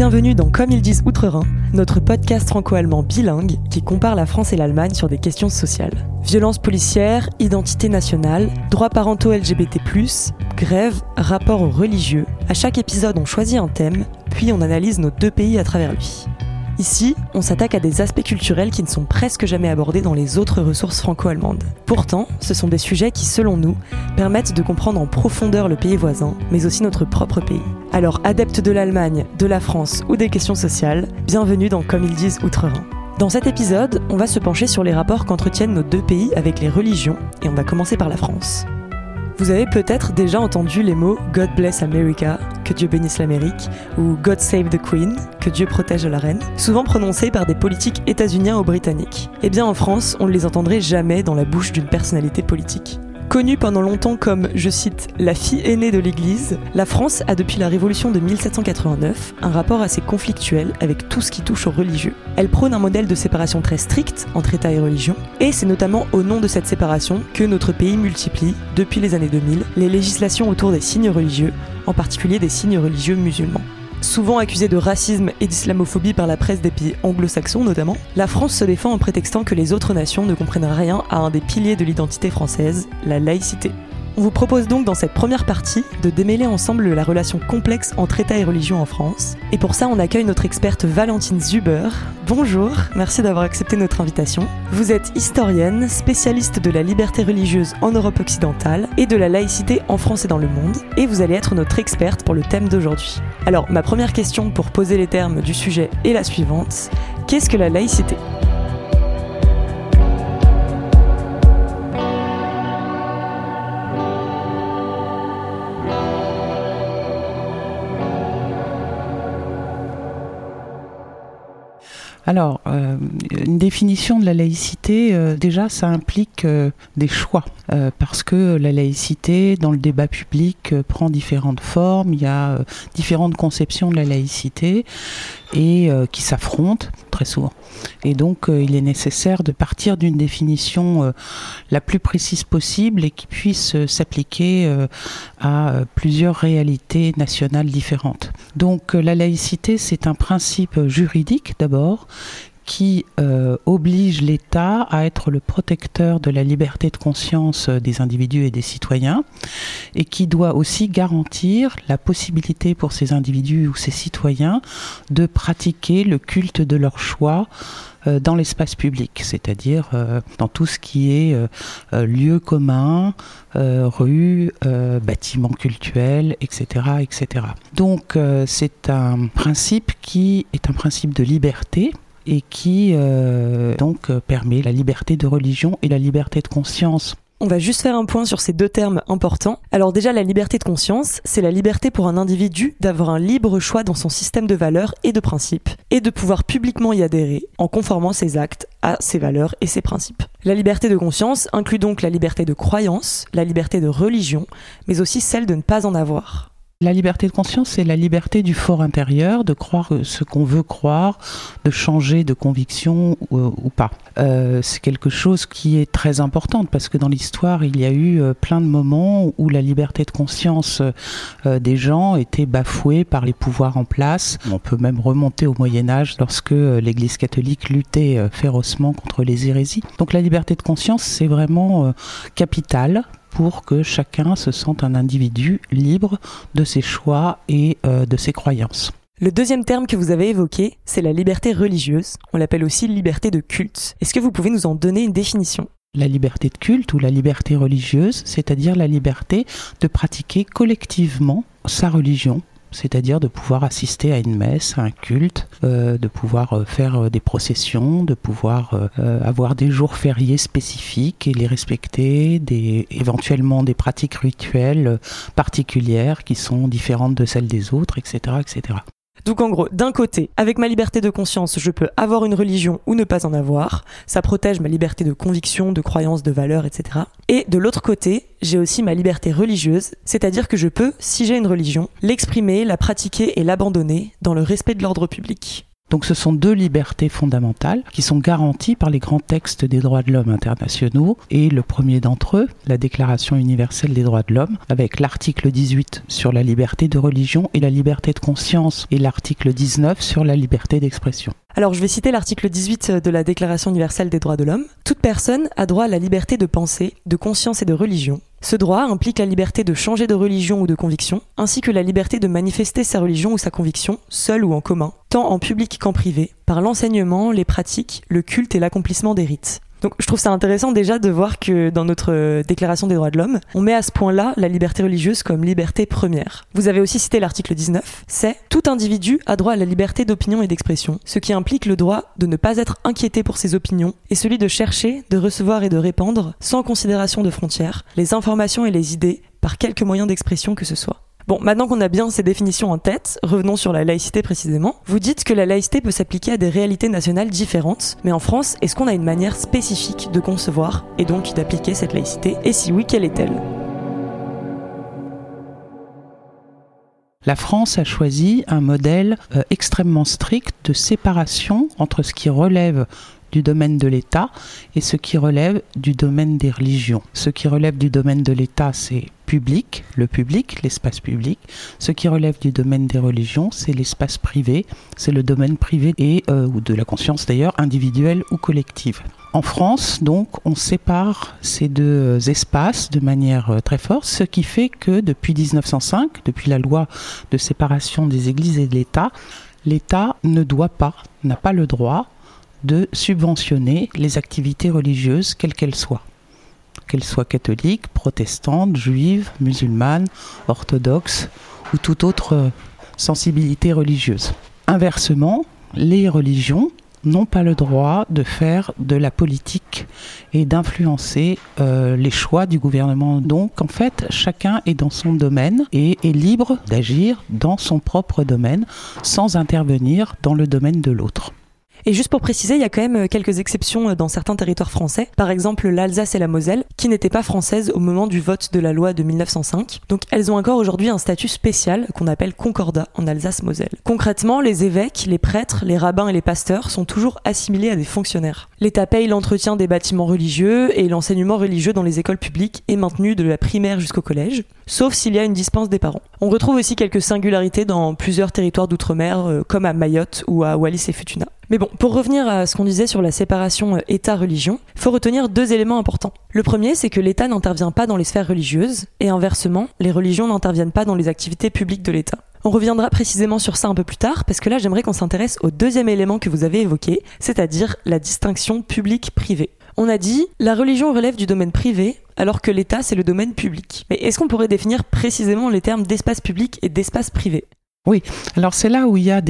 Bienvenue dans Comme ils disent Outre-Rhin, notre podcast franco-allemand bilingue qui compare la France et l'Allemagne sur des questions sociales. Violence policière, identité nationale, droits parentaux LGBT+, grève, rapport aux religieux. À chaque épisode, on choisit un thème, puis on analyse nos deux pays à travers lui. Ici, on s'attaque à des aspects culturels qui ne sont presque jamais abordés dans les autres ressources franco-allemandes. Pourtant, ce sont des sujets qui, selon nous, permettent de comprendre en profondeur le pays voisin, mais aussi notre propre pays. Alors, adeptes de l'Allemagne, de la France ou des questions sociales, bienvenue dans Comme ils disent Outre-Rhin. Dans cet épisode, on va se pencher sur les rapports qu'entretiennent nos deux pays avec les religions, et on va commencer par la France. Vous avez peut-être déjà entendu les mots God bless America, que Dieu bénisse l'Amérique, ou God save the Queen, que Dieu protège la reine, souvent prononcés par des politiques états-uniens ou britanniques. Eh bien en France, on ne les entendrait jamais dans la bouche d'une personnalité politique. Connue pendant longtemps comme, je cite, la fille aînée de l'Église, la France a depuis la Révolution de 1789 un rapport assez conflictuel avec tout ce qui touche aux religieux. Elle prône un modèle de séparation très strict entre État et religion, et c'est notamment au nom de cette séparation que notre pays multiplie, depuis les années 2000, les législations autour des signes religieux, en particulier des signes religieux musulmans. Souvent accusée de racisme et d'islamophobie par la presse des pays anglo-saxons notamment, la France se défend en prétextant que les autres nations ne comprennent rien à un des piliers de l'identité française, la laïcité. On vous propose donc dans cette première partie de démêler ensemble la relation complexe entre État et religion en France. Et pour ça, on accueille notre experte Valentine Zuber. Bonjour, merci d'avoir accepté notre invitation. Vous êtes historienne, spécialiste de la liberté religieuse en Europe occidentale et de la laïcité en France et dans le monde, et vous allez être notre experte pour le thème d'aujourd'hui. Alors, ma première question pour poser les termes du sujet est la suivante. Qu'est-ce que la laïcité? Alors, euh, une définition de la laïcité, euh, déjà, ça implique euh, des choix, parce que la laïcité, dans le débat public, prend différentes formes, il y a différentes conceptions de la laïcité, et qui s'affrontent très souvent. Et donc, il est nécessaire de partir d'une définition la plus précise possible et qui puisse s'appliquer à plusieurs réalités nationales différentes. Donc, la laïcité, c'est un principe juridique d'abord, qui euh, oblige l'État à être le protecteur de la liberté de conscience des individus et des citoyens, et qui doit aussi garantir la possibilité pour ces individus ou ces citoyens de pratiquer le culte de leur choix euh, dans l'espace public, c'est-à-dire euh, dans tout ce qui est lieu commun, rue, bâtiments cultuels, etc., etc. Donc c'est un principe qui est un principe de liberté et qui euh, donc euh, permet la liberté de religion et la liberté de conscience. On va juste faire un point sur ces deux termes importants. Alors déjà, la liberté de conscience, c'est la liberté pour un individu d'avoir un libre choix dans son système de valeurs et de principes, et de pouvoir publiquement y adhérer en conformant ses actes à ses valeurs et ses principes. La liberté de conscience inclut donc la liberté de croyance, la liberté de religion, mais aussi celle de ne pas en avoir. La liberté de conscience, c'est la liberté du fort intérieur, de croire ce qu'on veut croire, de changer de conviction ou, pas. Euh, c'est quelque chose qui est très important parce que dans l'histoire, il y a eu euh, plein de moments où la liberté de conscience euh, des gens était bafouée par les pouvoirs en place. On peut même remonter au Moyen Âge lorsque l'Église catholique luttait férocement contre les hérésies. Donc la liberté de conscience, c'est vraiment capital pour que chacun se sente un individu libre de ses choix et euh, de ses croyances. Le deuxième terme que vous avez évoqué, c'est la liberté religieuse. On l'appelle aussi liberté de culte. Est-ce que vous pouvez nous en donner une définition? La liberté de culte ou la liberté religieuse, c'est-à-dire la liberté de pratiquer collectivement sa religion c'est-à-dire de pouvoir assister à une messe, à un culte, euh, de pouvoir euh, faire euh, des processions, de pouvoir avoir des jours fériés spécifiques et les respecter, éventuellement des pratiques rituelles particulières qui sont différentes de celles des autres, etc. etc. Donc en gros, d'un côté, avec ma liberté de conscience, je peux avoir une religion ou ne pas en avoir. Ça protège ma liberté de conviction, de croyance, de valeur, etc. Et de l'autre côté, j'ai aussi ma liberté religieuse, c'est-à-dire que je peux, si j'ai une religion, l'exprimer, la pratiquer et l'abandonner dans le respect de l'ordre public. Donc ce sont deux libertés fondamentales qui sont garanties par les grands textes des droits de l'homme internationaux et le premier d'entre eux, la Déclaration universelle des droits de l'homme, avec l'article 18 sur la liberté de religion et la liberté de conscience et l'article 19 sur la liberté d'expression. Alors je vais citer l'article 18 de la Déclaration universelle des droits de l'homme. Toute personne a droit à la liberté de pensée, de conscience et de religion. Ce droit implique la liberté de changer de religion ou de conviction, ainsi que la liberté de manifester sa religion ou sa conviction, seule ou en commun, tant en public qu'en privé, par l'enseignement, les pratiques, le culte et l'accomplissement des rites. Donc je trouve ça intéressant déjà de voir que dans notre euh, déclaration des droits de l'homme, on met à ce point-là la liberté religieuse comme liberté première. Vous avez aussi cité l'article 19, c'est tout individu a droit à la liberté d'opinion et d'expression, ce qui implique le droit de ne pas être inquiété pour ses opinions et celui de chercher, de recevoir et de répandre, sans considération de frontières, les informations et les idées par quelque moyen d'expression que ce soit. Bon, maintenant qu'on a bien ces définitions en tête, revenons sur la laïcité précisément. Vous dites que la laïcité peut s'appliquer à des réalités nationales différentes, mais en France, est-ce qu'on a une manière spécifique de concevoir et donc d'appliquer cette laïcité? Et si oui, quelle est-elle? La France a choisi un modèle euh, extrêmement strict de séparation entre ce qui relève du domaine de l'État et ce qui relève du domaine des religions. Ce qui relève du domaine de l'État, c'est public, le public, l'espace public. Ce qui relève du domaine des religions, c'est l'espace privé, c'est le domaine privé et euh, ou de la conscience d'ailleurs, individuelle ou collective. En France, donc, on sépare ces deux espaces de manière euh, très forte, ce qui fait que depuis 1905, depuis la loi de séparation des églises et de l'État, l'État ne doit pas, n'a pas le droit de subventionner les activités religieuses, quelles qu'elles soient qu'elles soient catholiques, protestantes, juives, musulmanes, orthodoxes ou toute autre sensibilité religieuse. Inversement, les religions n'ont pas le droit de faire de la politique et d'influencer euh, les choix du gouvernement. Donc en fait, chacun est dans son domaine et est libre d'agir dans son propre domaine sans intervenir dans le domaine de l'autre. Et juste pour préciser, il y a quand même euh, quelques exceptions euh, dans certains territoires français. Par exemple, l'Alsace et la Moselle, qui n'étaient pas françaises au moment du vote de la loi de 1905. Donc elles ont encore aujourd'hui un statut spécial qu'on appelle concordat en Alsace-Moselle. Concrètement, les évêques, les prêtres, les rabbins et les pasteurs sont toujours assimilés à des fonctionnaires. L'État paye l'entretien des bâtiments religieux et l'enseignement religieux dans les écoles publiques est maintenu de la primaire jusqu'au collège, sauf s'il y a une dispense des parents. On retrouve aussi quelques singularités dans plusieurs territoires d'outre-mer, euh, comme à Mayotte ou à Wallis et Futuna. Mais bon, pour revenir à ce qu'on disait sur la séparation euh, État-religion, faut retenir deux éléments importants. Le premier, c'est que l'État n'intervient pas dans les sphères religieuses, et inversement, les religions n'interviennent pas dans les activités publiques de l'État. On reviendra précisément sur ça un peu plus tard, parce que là j'aimerais qu'on s'intéresse au deuxième élément que vous avez évoqué, c'est-à-dire la distinction public-privé. On a dit, la religion relève du domaine privé, alors que l'État c'est le domaine public. Mais est-ce qu'on pourrait définir précisément les termes d'espace public et d'espace privé? Oui, alors c'est là où il y a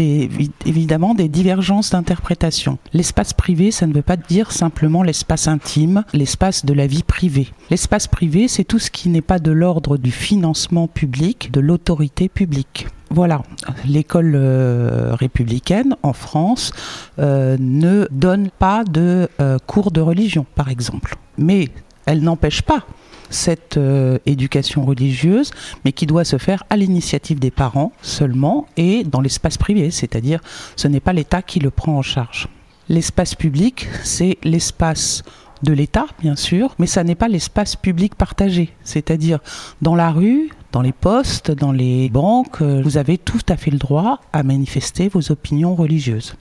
évidemment des divergences d'interprétation. L'espace privé, ça ne veut pas dire simplement l'espace intime, l'espace de la vie privée. L'espace privé, c'est tout ce qui n'est pas de l'ordre du financement public, de l'autorité publique. Voilà, l'école euh, républicaine en France euh, ne donne pas de euh, cours de religion, par exemple. Mais elle n'empêche pas cette euh, éducation religieuse, mais qui doit se faire à l'initiative des parents seulement et dans l'espace privé, c'est-à-dire ce n'est pas l'État qui le prend en charge. L'espace public, c'est l'espace de l'État, bien sûr, mais ça n'est pas l'espace public partagé, c'est-à-dire dans la rue, dans les postes, dans les banques, euh, vous avez tout à fait le droit à manifester vos opinions religieuses.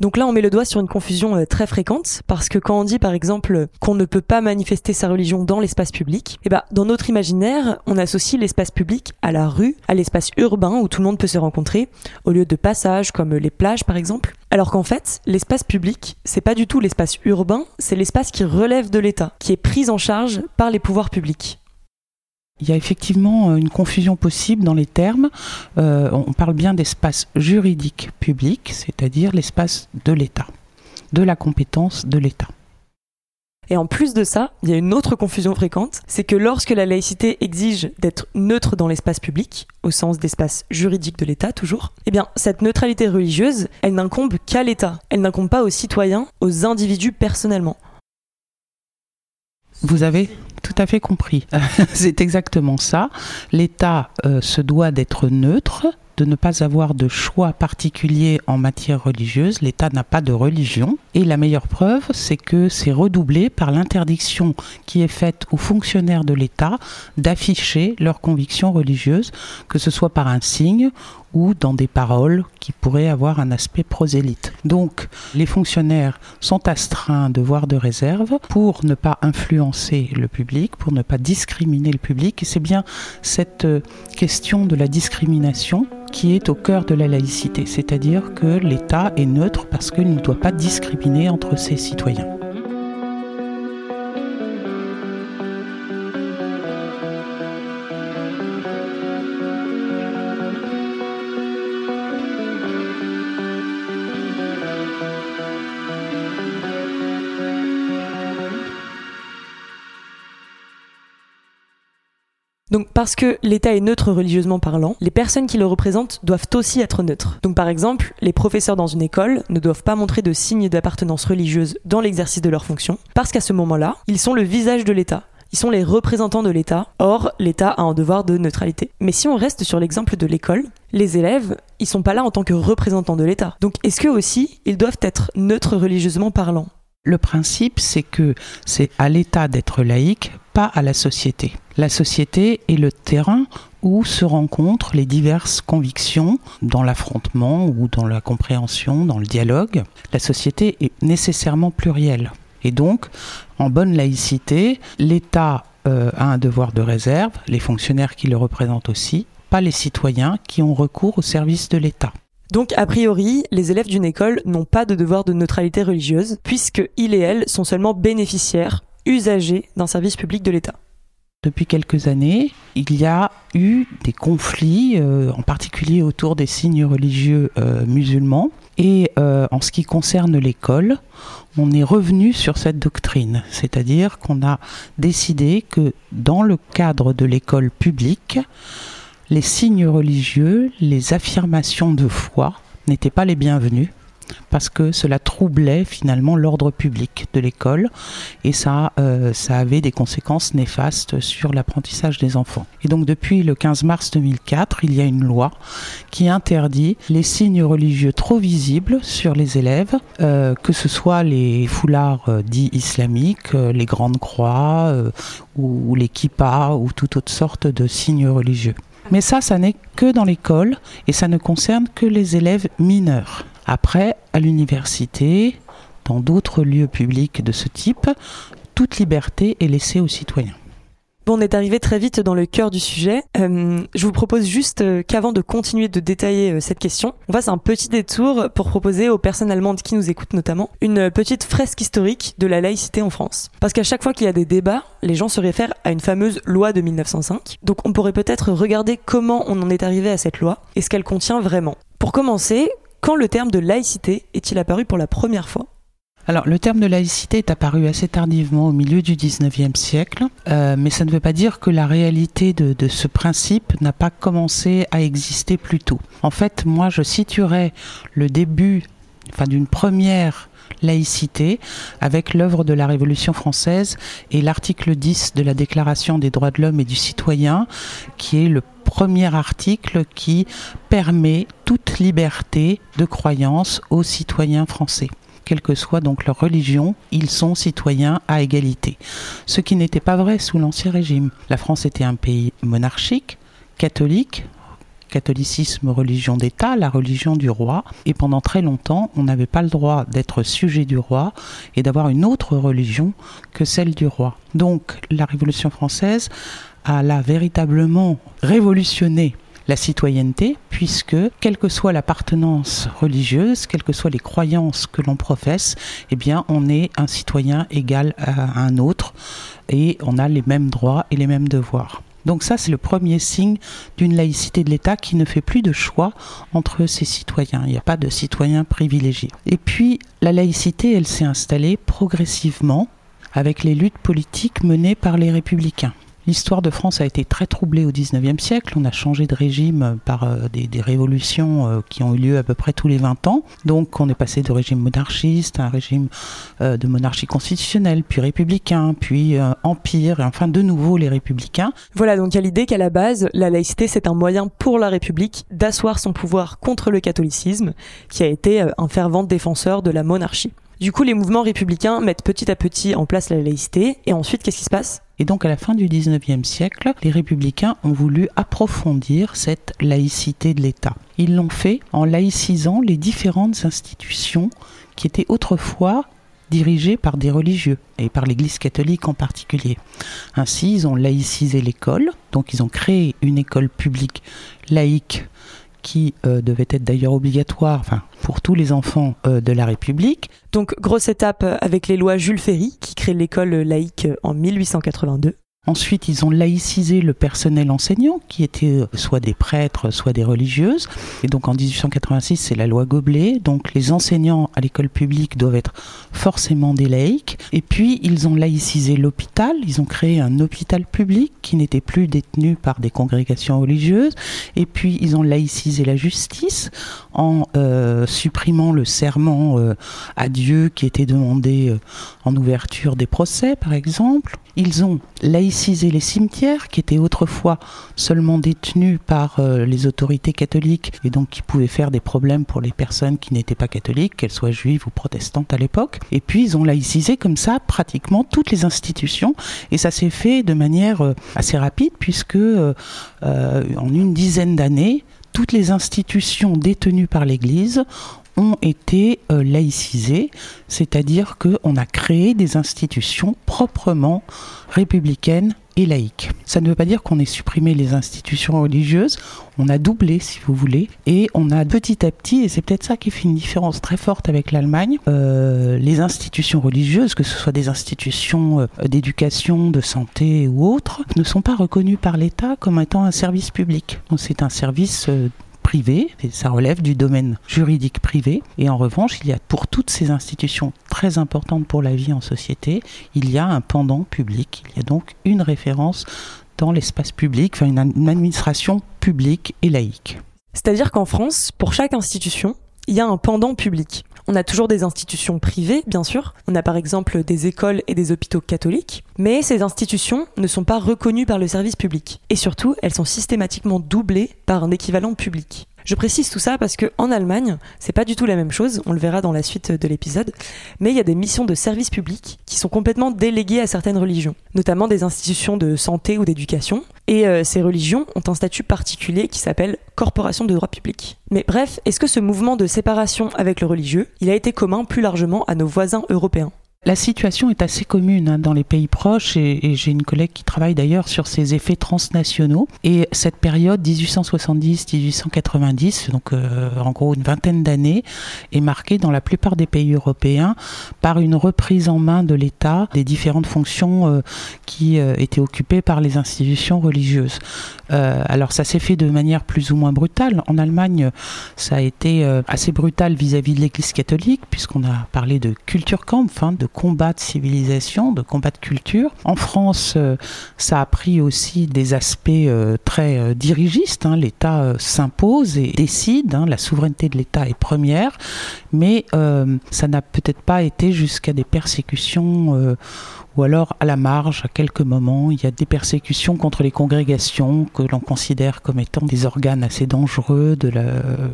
Donc là, on met le doigt sur une confusion euh, très fréquente parce que quand on dit par exemple qu'on ne peut pas manifester sa religion dans l'espace public, eh ben dans notre imaginaire, on associe l'espace public à la rue, à l'espace urbain où tout le monde peut se rencontrer, au lieu de passages comme les plages par exemple. Alors qu'en fait, l'espace public, c'est pas du tout l'espace urbain, c'est l'espace qui relève de l'État, qui est pris en charge par les pouvoirs publics. Il y a effectivement euh, une confusion possible dans les termes. Euh, on parle bien d'espace juridique public, c'est-à-dire l'espace de l'État, de la compétence de l'État. Et en plus de ça, il y a une autre confusion fréquente, c'est que lorsque la laïcité exige d'être neutre dans l'espace public, au sens d'espace juridique de l'État toujours, eh bien cette neutralité religieuse, elle n'incombe qu'à l'État, elle n'incombe pas aux citoyens, aux individus personnellement. Vous avez tout à fait compris. C'est exactement ça. L'État euh, se doit d'être neutre de ne pas avoir de choix particulier en matière religieuse. L'État n'a pas de religion. Et la meilleure preuve, c'est que c'est redoublé par l'interdiction qui est faite aux fonctionnaires de l'État d'afficher leurs convictions religieuses, que ce soit par un signe ou dans des paroles qui pourraient avoir un aspect prosélyte. Donc les fonctionnaires sont astreints de voir de réserve pour ne pas influencer le public, pour ne pas discriminer le public. Et c'est bien cette euh, question de la discrimination qui est au cœur de la laïcité, c'est-à-dire que l'État est neutre parce qu'il ne doit pas discriminer entre ses citoyens. Donc parce que l'État est neutre religieusement parlant, les personnes qui le représentent doivent aussi être neutres. Donc par exemple, les professeurs dans une école ne doivent pas montrer de signes d'appartenance religieuse dans l'exercice de leur fonction, parce qu'à ce moment-là, ils sont le visage de l'État. Ils sont les représentants de l'État. Or, l'État a un devoir de neutralité. Mais si on reste sur l'exemple de l'école, les élèves, ils sont pas là en tant que représentants de l'État. Donc est-ce que aussi, ils doivent être neutres religieusement parlant? Le principe, c'est que c'est à l'État d'être laïque, à la société. La société est le terrain où se rencontrent les diverses convictions dans l'affrontement ou dans la compréhension, dans le dialogue. La société est nécessairement plurielle. Et donc, en bonne laïcité, l'État euh, a un devoir de réserve, les fonctionnaires qui le représentent aussi, pas les citoyens qui ont recours au service de l'État. Donc, a priori, les élèves d'une école n'ont pas de devoir de neutralité religieuse, puisque ils et elles sont seulement bénéficiaires, usagers d'un service public de l'État. Depuis quelques années, il y a eu des conflits, euh, en particulier autour des signes religieux euh, musulmans. Et euh, en ce qui concerne l'école, on est revenu sur cette doctrine, c'est-à-dire qu'on a décidé que dans le cadre de l'école publique, les signes religieux, les affirmations de foi n'étaient pas les bienvenus parce que cela troublait finalement l'ordre public de l'école et ça, euh, ça avait des conséquences néfastes sur l'apprentissage des enfants. Et donc depuis le 15 mars 2004, il y a une loi qui interdit les signes religieux trop visibles sur les élèves, euh, que ce soit les foulards euh, dits islamiques, les grandes croix ou, ou les kippas ou toute autre sorte de signes religieux. Mais ça, ça n'est que dans l'école et ça ne concerne que les élèves mineurs. Après, à l'université, dans d'autres lieux publics de ce type, toute liberté est laissée aux citoyens on est arrivé très vite dans le cœur du sujet. Euh, je vous propose juste euh, qu'avant de continuer de détailler euh, cette question, on fasse un petit détour pour proposer aux personnes allemandes qui nous écoutent notamment une petite fresque historique de la laïcité en France. Parce qu'à chaque fois qu'il y a des débats, les gens se réfèrent à une fameuse loi de 1905. Donc on pourrait peut-être regarder comment on en est arrivé à cette loi et ce qu'elle contient vraiment. Pour commencer, quand le terme de laïcité est-il apparu pour la première fois? Alors, le terme de laïcité est apparu assez tardivement au milieu du 19e siècle, euh, mais ça ne veut pas dire que la réalité de, de ce principe n'a pas commencé à exister plus tôt. En fait, moi, je situerais le début enfin, d'une première laïcité avec l'œuvre de la Révolution française et l'article 10 de la Déclaration des droits de l'homme et du citoyen, qui est le premier article qui permet toute liberté de croyance aux citoyens français quelle que soit donc leur religion, ils sont citoyens à égalité. Ce qui n'était pas vrai sous l'Ancien Régime. La France était un pays monarchique, catholique, catholicisme, religion d'État, la religion du roi. Et pendant très longtemps, on n'avait pas le droit d'être sujet du roi et d'avoir une autre religion que celle du roi. Donc la Révolution française a là véritablement révolutionné la citoyenneté, puisque quelle que soit l'appartenance religieuse, quelles que soient les croyances que l'on professe, eh bien, on est un citoyen égal à un autre et on a les mêmes droits et les mêmes devoirs. Donc ça, c'est le premier signe d'une laïcité de l'État qui ne fait plus de choix entre ses citoyens. Il n'y a pas de citoyens privilégiés. Et puis, la laïcité, elle s'est installée progressivement avec les luttes politiques menées par les républicains L'histoire de France a été très troublée au XIXe siècle. On a changé de régime par euh, des, révolutions euh, qui ont eu lieu à peu près tous les 20 ans. Donc on est passé de régime monarchiste à un régime de monarchie constitutionnelle, puis républicain, puis empire, et enfin de nouveau les républicains. Voilà, donc a l'idée qu'à la base, la laïcité, c'est un moyen pour la République d'asseoir son pouvoir contre le catholicisme, qui a été un fervent défenseur de la monarchie. Du coup, les mouvements républicains mettent petit à petit en place la laïcité, et ensuite, qu'est-ce qui se passe? Et donc à la fin du 19e siècle, les républicains ont voulu approfondir cette laïcité de l'État. Ils l'ont fait en laïcisant les différentes institutions qui étaient autrefois dirigées par des religieux, et par l'Église catholique en particulier. Ainsi, ils ont laïcisé l'école, donc ils ont créé une école publique laïque qui euh, devait être d'ailleurs obligatoire enfin, pour tous les enfants euh, de la République. Donc grosse étape avec les lois Jules Ferry qui crée l'école laïque en 1882. Ensuite, ils ont laïcisé le personnel enseignant, qui était euh, soit des prêtres, soit des religieuses. Et donc en 1886, c'est la loi Goblet. Donc les enseignants à l'école publique doivent être forcément des laïcs. Et puis, ils ont laïcisé l'hôpital. Ils ont créé un hôpital public qui n'était plus détenu par des congrégations religieuses. Et puis, ils ont laïcisé la justice en euh, supprimant le serment euh, à Dieu qui était demandé en ouverture des procès, par exemple. Ils ont laïcisé les cimetières qui étaient autrefois seulement détenus par euh, les autorités catholiques et donc qui pouvaient faire des problèmes pour les personnes qui n'étaient pas catholiques, qu'elles soient juives ou protestantes à l'époque. Et puis ils ont laïcisé comme ça pratiquement toutes les institutions et ça s'est fait de manière euh, assez rapide puisque euh, en une dizaine d'années, toutes les institutions détenues par l'Église ont été euh, laïcisées, c'est-à-dire qu'on a créé des institutions proprement républicaines et laïques. Ça ne veut pas dire qu'on ait supprimé les institutions religieuses, on a doublé si vous voulez, et on a petit à petit, et c'est peut-être ça qui fait une différence très forte avec l'Allemagne, euh, les institutions religieuses, que ce soit des institutions euh, d'éducation, de santé ou autres, ne sont pas reconnues par l'État comme étant un service public. C'est un service privé, et ça relève du domaine juridique privé. Et en revanche, il y a pour toutes ces institutions très importantes pour la vie en société, il y a un pendant public. Il y a donc une référence dans l'espace public, une administration publique et laïque. C'est-à-dire qu'en France, pour chaque institution, il y a un pendant public. On a toujours des institutions privées, bien sûr. On a par exemple des écoles et des hôpitaux catholiques. Mais ces institutions ne sont pas reconnues par le service public. Et surtout, elles sont systématiquement doublées par un équivalent public. Je précise tout ça parce que en Allemagne, c'est pas du tout la même chose, on le verra dans la suite de l'épisode, mais il y a des missions de service public qui sont complètement déléguées à certaines religions, notamment des institutions de santé ou d'éducation, et euh, ces religions ont un statut particulier qui s'appelle corporation de droit public. Mais bref, est-ce que ce mouvement de séparation avec le religieux, il a été commun plus largement à nos voisins européens? La situation est assez commune hein, dans les pays proches et, j'ai une collègue qui travaille d'ailleurs sur ces effets transnationaux. Et cette période 1870-1890, donc euh, en gros une vingtaine d'années, est marquée dans la plupart des pays européens par une reprise en main de l'État des différentes fonctions euh, qui euh, étaient occupées par les institutions religieuses. alors ça s'est fait de manière plus ou moins brutale. En Allemagne, ça a été assez brutal vis-à-vis de l'Église catholique puisqu'on a parlé de culture camp, enfin de combat de civilisation, de combat de culture. En France, euh, ça a pris aussi des aspects euh, très euh, dirigistes. Hein. L'État s'impose et décide. Hein. La souveraineté de l'État est première, mais ça n'a peut-être pas été jusqu'à des persécutions ou alors à la marge, à quelques moments, il y a des persécutions contre les congrégations que l'on considère comme étant des organes assez dangereux, de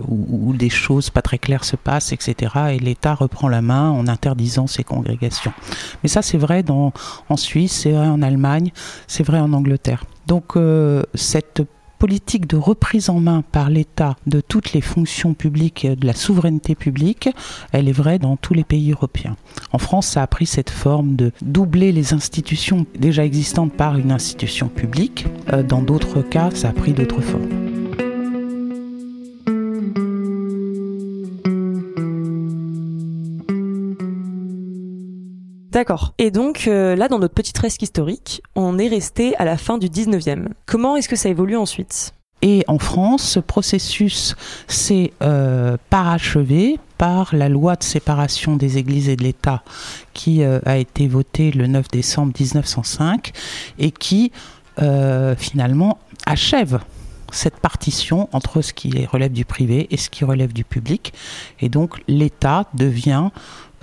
où, des choses pas très claires se passent, etc. Et l'État reprend la main en interdisant ces congrégations. Mais ça, c'est vrai en Suisse, c'est vrai en Allemagne, c'est vrai en Angleterre. Donc euh, cette politique de reprise en main par l'État de toutes les fonctions publiques, de la souveraineté publique, elle est vraie dans tous les pays européens. En France, ça a pris cette forme de doubler les institutions déjà existantes par une institution publique. Euh, dans d'autres cas, ça a pris d'autres formes. D'accord. Et donc euh, là, dans notre petite fresque historique, on est resté à la fin du 19e. Comment est-ce que ça évolue ensuite? Et en France, ce processus s'est euh, parachevé par la loi de séparation des églises et de l'État qui euh, a été votée le 9 décembre 1905 et qui finalement achève cette partition entre ce qui relève du privé et ce qui relève du public. Et donc l'État devient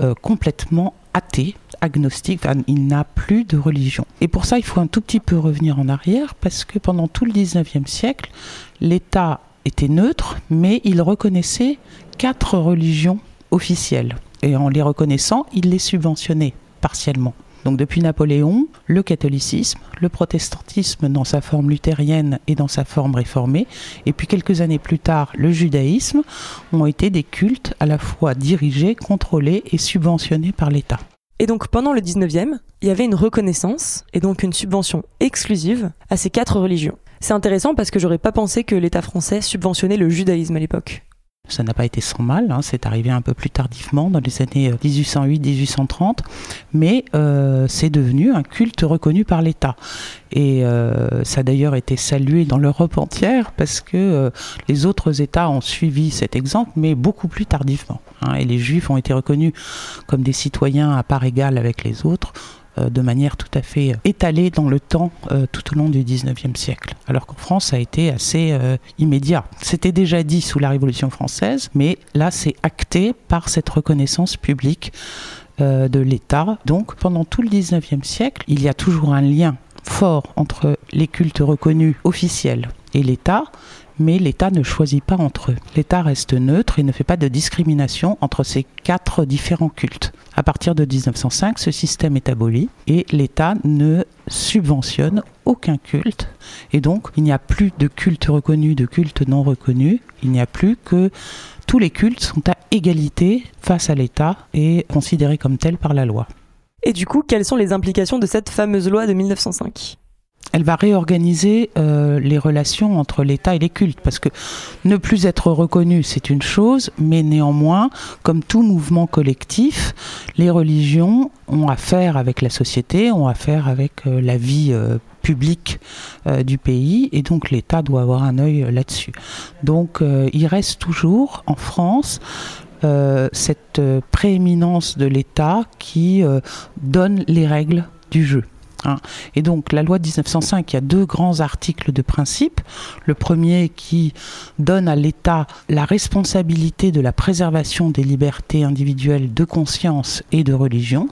euh, complètement athée, agnostique, il n'a plus de religion. Et pour ça, il faut un tout petit peu revenir en arrière, parce que pendant tout le 19e siècle, l'État était neutre, mais il reconnaissait quatre religions officielles. Et en les reconnaissant, il les subventionnait partiellement. Donc depuis Napoléon, le catholicisme, le protestantisme dans sa forme luthérienne et dans sa forme réformée, et puis quelques années plus tard, le judaïsme, ont été des cultes à la fois dirigés, contrôlés et subventionnés par l'État. Et donc pendant le 19e, il y avait une reconnaissance et donc une subvention exclusive à ces quatre religions. C'est intéressant parce que j'aurais pas pensé que l'État français subventionnait le judaïsme à l'époque. Ça n'a pas été sans mal, hein. c'est arrivé un peu plus tardivement, dans les années 1808-1830, euh, mais euh, c'est devenu un culte reconnu par l'État. Et euh, ça a d'ailleurs été salué dans l'Europe entière parce que les autres États ont suivi cet exemple, mais beaucoup plus tardivement. Hein. et les Juifs ont été reconnus comme des citoyens à part égale avec les autres de manière tout à fait euh, étalée dans le temps euh, tout au long du 19e siècle. Alors qu'en France, ça a été assez immédiat. C'était déjà dit sous la Révolution française, mais là, c'est acté par cette reconnaissance publique de l'État. Donc, pendant tout le 19e siècle, il y a toujours un lien fort entre les cultes reconnus officiels et l'État, mais l'État ne choisit pas entre eux. L'État reste neutre et ne fait pas de discrimination entre ces quatre différents cultes. À partir de 1905, ce système est aboli et l'État ne subventionne aucun culte. Et donc, il n'y a plus de culte reconnu, de culte non reconnu. Il n'y a plus que tous les cultes sont à égalité face à l'État et considérés comme tels par la loi. Et du coup, quelles sont les implications de cette fameuse loi de 1905 elle va réorganiser euh, les relations entre l'État et les cultes, parce que ne plus être reconnu, c'est une chose, mais néanmoins, comme tout mouvement collectif, les religions ont affaire avec la société, ont affaire avec euh, la vie euh, publique du pays, et donc l'État doit avoir un œil là-dessus. Donc il reste toujours en France cette prééminence de l'État qui donne les règles du jeu. Hein. Et donc la loi de 1905, il y a deux grands articles de principe. Le premier qui donne à l'État la responsabilité de la préservation des libertés individuelles de conscience et de religion.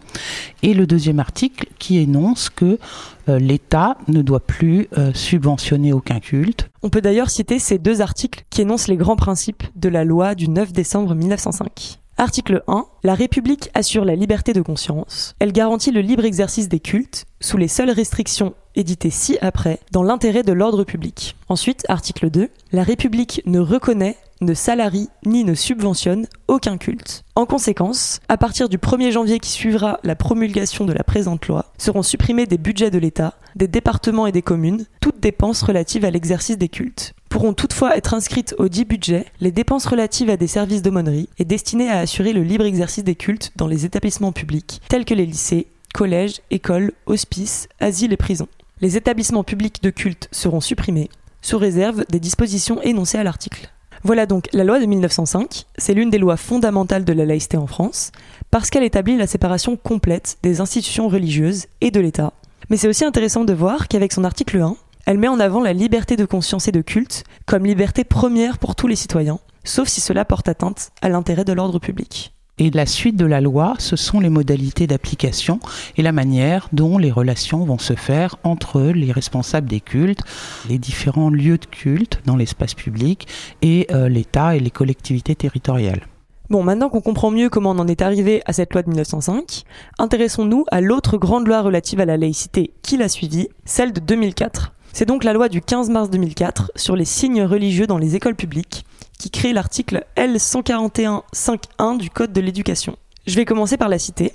Et le deuxième article qui énonce que euh, l'État ne doit plus euh, subventionner aucun culte. On peut d'ailleurs citer ces deux articles qui énoncent les grands principes de la loi du 9 décembre 1905. Article 1. La République assure la liberté de conscience. Elle garantit le libre exercice des cultes, sous les seules restrictions éditées ci-après, dans l'intérêt de l'ordre public. Ensuite, article 2. La République ne reconnaît, ne salarie ni ne subventionne aucun culte. En conséquence, à partir du 1er janvier qui suivra la promulgation de la présente loi, seront supprimés des budgets de l'État, des départements et des communes, toutes dépenses relatives à l'exercice des cultes pourront toutefois être inscrites au dit budget les dépenses relatives à des services d'aumônerie et destinées à assurer le libre exercice des cultes dans les établissements publics tels que les lycées, collèges, écoles, hospices, asiles et prisons. Les établissements publics de culte seront supprimés, sous réserve des dispositions énoncées à l'article. Voilà donc la loi de 1905, c'est l'une des lois fondamentales de la laïcité en France, parce qu'elle établit la séparation complète des institutions religieuses et de l'État. Mais c'est aussi intéressant de voir qu'avec son article 1, elle met en avant la liberté de conscience et de culte comme liberté première pour tous les citoyens, sauf si cela porte atteinte à l'intérêt de l'ordre public. Et la suite de la loi, ce sont les modalités d'application et la manière dont les relations vont se faire entre les responsables des cultes, les différents lieux de culte dans l'espace public et euh, l'État et les collectivités territoriales. Bon, maintenant qu'on comprend mieux comment on en est arrivé à cette loi de 1905, intéressons-nous à l'autre grande loi relative à la laïcité qui l'a suivie, celle de 2004. C'est donc la loi du 15 mars 2004 sur les signes religieux dans les écoles publiques qui crée l'article L141.5.1 du Code de l'éducation. Je vais commencer par la citer.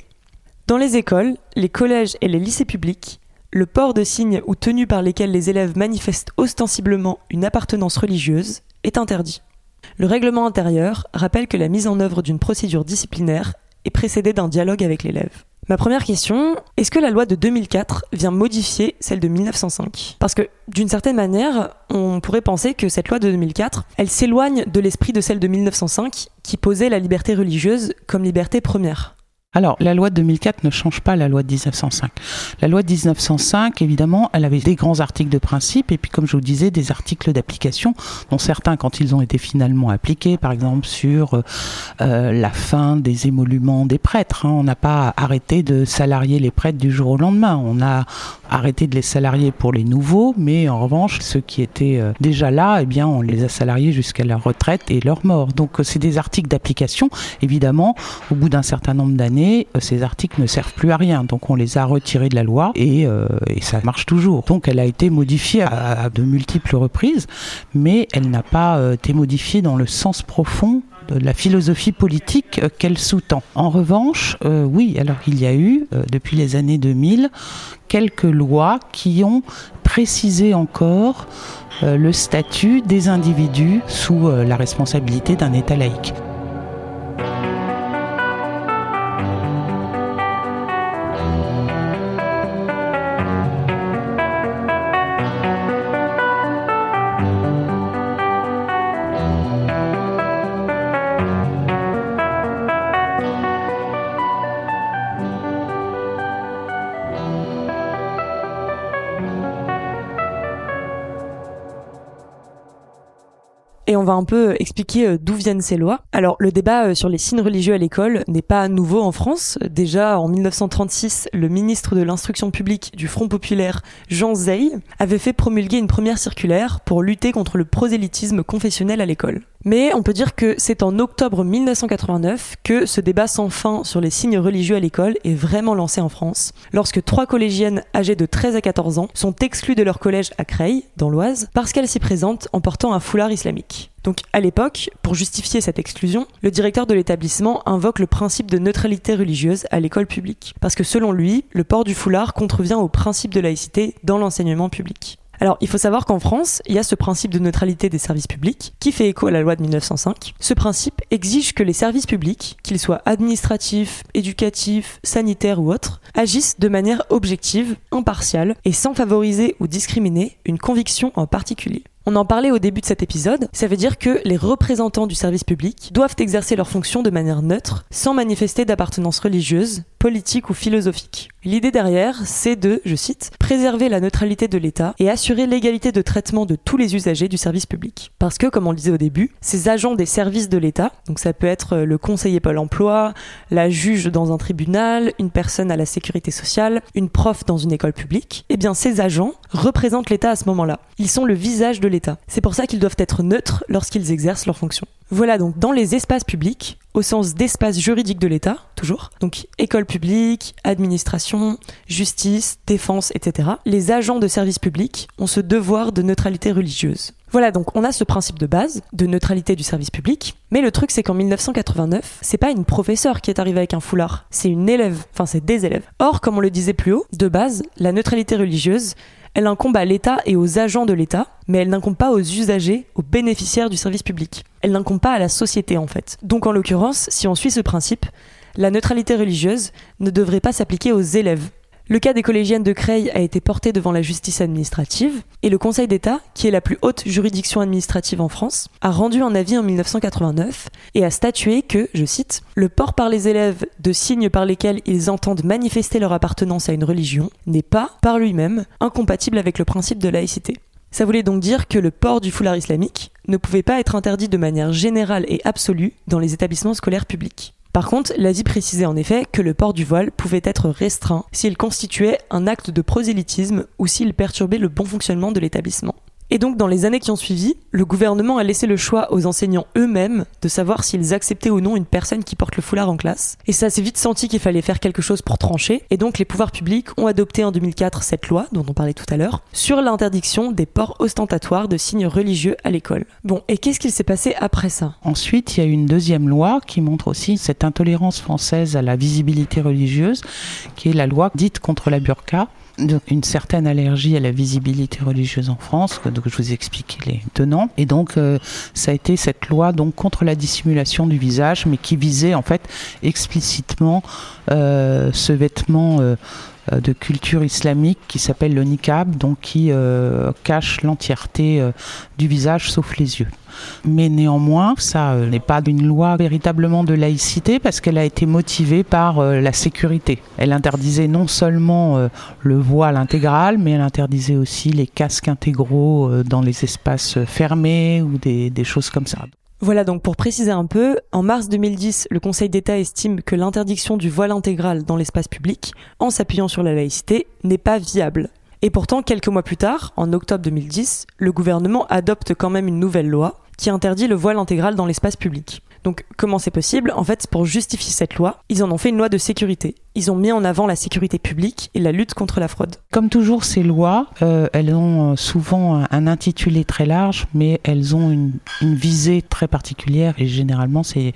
Dans les écoles, les collèges et les lycées publics, le port de signes ou tenues par lesquels les élèves manifestent ostensiblement une appartenance religieuse est interdit. Le règlement intérieur rappelle que la mise en œuvre d'une procédure disciplinaire est précédée d'un dialogue avec l'élève. Ma première question, est-ce que la loi de 2004 vient modifier celle de 1905 Parce que d'une certaine manière, on pourrait penser que cette loi de 2004, elle s'éloigne de l'esprit de celle de 1905 qui posait la liberté religieuse comme liberté première. Alors, la loi de 2004 ne change pas la loi de 1905. La loi de 1905, évidemment, elle avait des grands articles de principe et puis, comme je vous disais, des articles d'application, dont certains, quand ils ont été finalement appliqués, par exemple sur euh, la fin des émoluments des prêtres, hein, on n'a pas arrêté de salarier les prêtres du jour au lendemain. On a arrêté de les salarier pour les nouveaux, mais en revanche, ceux qui étaient euh, déjà là, eh bien, on les a salariés jusqu'à leur retraite et leur mort. Donc, c'est des articles d'application. Évidemment, au bout d'un certain nombre d'années, euh, ces articles ne servent plus à rien. Donc, on les a retirés de la loi euh, et ça marche toujours. Donc, elle a été modifiée à, de multiples reprises, mais elle n'a pas été modifiée dans le sens profond de la philosophie politique qu'elle sous-tend. En revanche, oui, alors il y a eu, depuis les années 2000, quelques lois qui ont précisé encore euh, le statut des individus sous euh, la responsabilité d'un État laïque. On va un peu expliquer euh, d'où viennent ces lois. Alors le débat euh, sur les signes religieux à l'école n'est pas nouveau en France. Déjà en 1936, le ministre de l'instruction publique du Front populaire, Jean Zey, avait fait promulguer une première circulaire pour lutter contre le prosélytisme confessionnel à l'école. Mais on peut dire que c'est en octobre 1989 que ce débat sans fin sur les signes religieux à l'école est vraiment lancé en France, lorsque trois collégiennes âgées de 13 à 14 ans sont exclues de leur collège à Creil, dans l'Oise, parce qu'elles s'y présentent en portant un foulard islamique. Donc à l'époque, pour justifier cette exclusion, le directeur de l'établissement invoque le principe de neutralité religieuse à l'école publique, parce que selon lui, le port du foulard contrevient au principe de laïcité dans l'enseignement public. Alors, il faut savoir qu'en France, il y a ce principe de neutralité des services publics qui fait écho à la loi de 1905. Ce principe exige que les services publics, qu'ils soient administratifs, éducatifs, sanitaires ou autres, agissent de manière objective, impartiale et sans favoriser ou discriminer une conviction en particulier. On en parlait au début de cet épisode, ça veut dire que les représentants du service public doivent exercer leurs fonctions de manière neutre, sans manifester d'appartenance religieuse, politique ou philosophique. L'idée derrière, c'est de, je cite, préserver la neutralité de l'État et assurer l'égalité de traitement de tous les usagers du service public. Parce que, comme on le disait au début, ces agents des services de l'État, donc ça peut être le conseiller Pôle emploi, la juge dans un tribunal, une personne à la sécurité sociale, une prof dans une école publique, eh bien ces agents représentent l'État à ce moment-là. Ils sont le visage de l'État. C'est pour ça qu'ils doivent être neutres lorsqu'ils exercent leurs fonctions. Voilà donc dans les espaces publics, au sens d'espace juridique de l'État, toujours, donc école publique, administration, justice, défense, etc., les agents de service public ont ce devoir de neutralité religieuse. Voilà, donc on a ce principe de base de neutralité du service public, mais le truc c'est qu'en 1989, c'est pas une professeure qui est arrivée avec un foulard, c'est une élève, enfin c'est des élèves. Or, comme on le disait plus haut, de base, la neutralité religieuse, elle incombe à l'État et aux agents de l'État, mais elle n'incombe pas aux usagers, aux bénéficiaires du service public. Elle n'incombe pas à la société en fait. Donc en l'occurrence, si on suit ce principe, la neutralité religieuse ne devrait pas s'appliquer aux élèves, le cas des collégiennes de Creil a été porté devant la justice administrative et le Conseil d'État, qui est la plus haute juridiction administrative en France, a rendu un avis en 1989 et a statué que, je cite, le port par les élèves de signes par lesquels ils entendent manifester leur appartenance à une religion n'est pas, par lui-même, incompatible avec le principe de laïcité. Ça voulait donc dire que le port du foulard islamique ne pouvait pas être interdit de manière générale et absolue dans les établissements scolaires publics. Par contre, l'avis précisait en effet que le port du voile pouvait être restreint s'il constituait un acte de prosélytisme ou s'il perturbait le bon fonctionnement de l'établissement. Et donc, dans les années qui ont suivi, le gouvernement a laissé le choix aux enseignants eux-mêmes de savoir s'ils acceptaient ou non une personne qui porte le foulard en classe. Et ça s'est vite senti qu'il fallait faire quelque chose pour trancher. Et donc, les pouvoirs publics ont adopté en 2004 cette loi, dont on parlait tout à l'heure, sur l'interdiction des ports ostentatoires de signes religieux à l'école. Bon, et qu'est-ce qu'il s'est passé après ça? Ensuite, il y a une deuxième loi qui montre aussi cette intolérance française à la visibilité religieuse, qui est la loi dite contre la burqa une certaine allergie à la visibilité religieuse en France, donc je vous explique les tenants. Et donc euh, ça a été cette loi donc contre la dissimulation du visage, mais qui visait en fait explicitement euh, ce vêtement. Euh, de culture islamique qui s'appelle le niqab, donc qui cache l'entièreté du visage sauf les yeux. Mais néanmoins, ça n'est pas une loi véritablement de laïcité parce qu'elle a été motivée par la sécurité. Elle interdisait non seulement le voile intégral, mais elle interdisait aussi les casques intégraux dans les espaces fermés ou des, des choses comme ça. Voilà donc pour préciser un peu, en mars 2010, le Conseil d'État estime que l'interdiction du voile intégral dans l'espace public, en s'appuyant sur la laïcité, n'est pas viable. Et pourtant, quelques mois plus tard, en octobre 2010, le gouvernement adopte quand même une nouvelle loi qui interdit le voile intégral dans l'espace public. Donc comment c'est possible? En fait, pour justifier cette loi, ils en ont fait une loi de sécurité. Ils ont mis en avant la sécurité publique et la lutte contre la fraude. Comme toujours, ces lois, euh, elles ont euh, souvent un intitulé très large, mais elles ont une, visée très particulière et généralement c'est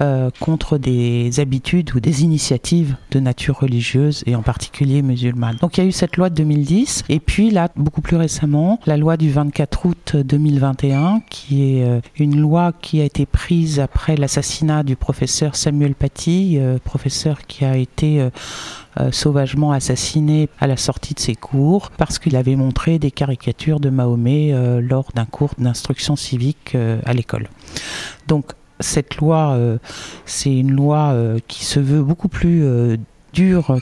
euh, contre des habitudes ou des initiatives de nature religieuse et en particulier musulmane. Donc il y a eu cette loi de 2010 et puis là, beaucoup plus récemment, la loi du 24 août 2021 qui est une loi qui a été prise après l'assassinat du professeur Samuel Paty, professeur qui a été euh, euh, sauvagement assassiné à la sortie de ses cours parce qu'il avait montré des caricatures de Mahomet lors d'un cours d'instruction civique à l'école. Donc cette loi, c'est une loi qui se veut beaucoup plus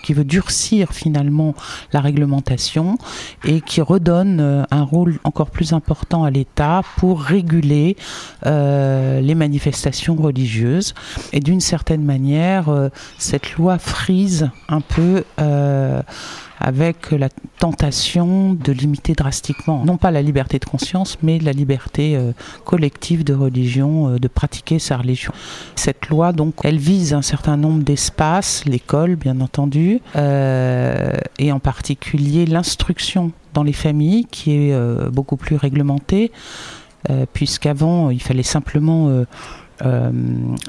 qui veut durcir finalement la réglementation et qui redonne euh, un rôle encore plus important à l'État pour réguler euh, les manifestations religieuses. Et d'une certaine manière, euh, cette loi frise un peu avec la tentation de limiter drastiquement, non pas la liberté de conscience, mais la liberté euh, collective de religion, euh, de pratiquer sa religion. Cette loi, donc, elle vise un certain nombre d'espaces, l'école bien entendu, euh, et en particulier l'instruction dans les familles, qui est beaucoup plus réglementée, puisqu'avant, il fallait simplement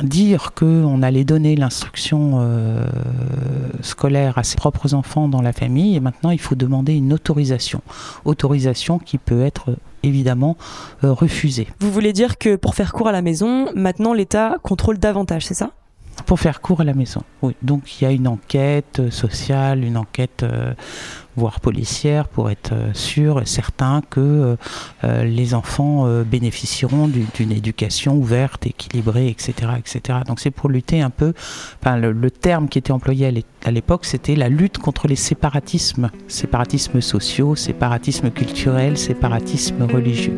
dire qu'on allait donner l'instruction euh, scolaire à ses propres enfants dans la famille, et maintenant il faut demander une autorisation. Autorisation qui peut être évidemment euh, refusée. Vous voulez dire que pour faire cours à la maison, maintenant l'État contrôle davantage, c'est ça? Pour faire cours à la maison, oui. Donc il y a une enquête sociale, une enquête euh, voire policière pour être euh, sûr et certain que euh, les enfants bénéficieront d'une éducation ouverte, équilibrée, etc. Donc c'est pour lutter un peu, enfin, le, terme qui était employé à l'époque, c'était la lutte contre les séparatismes, séparatismes sociaux, séparatismes culturels, séparatismes religieux.